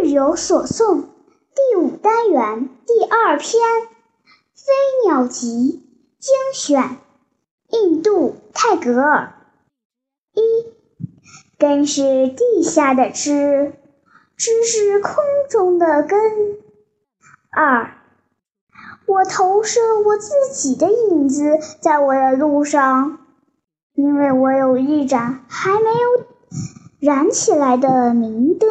日有所诵第五单元第二篇飞鸟集精选印度泰戈尔一根是地下的枝枝是空中的根二我投射我自己的影子在我的路上因为我有一盏还没有燃起来的明灯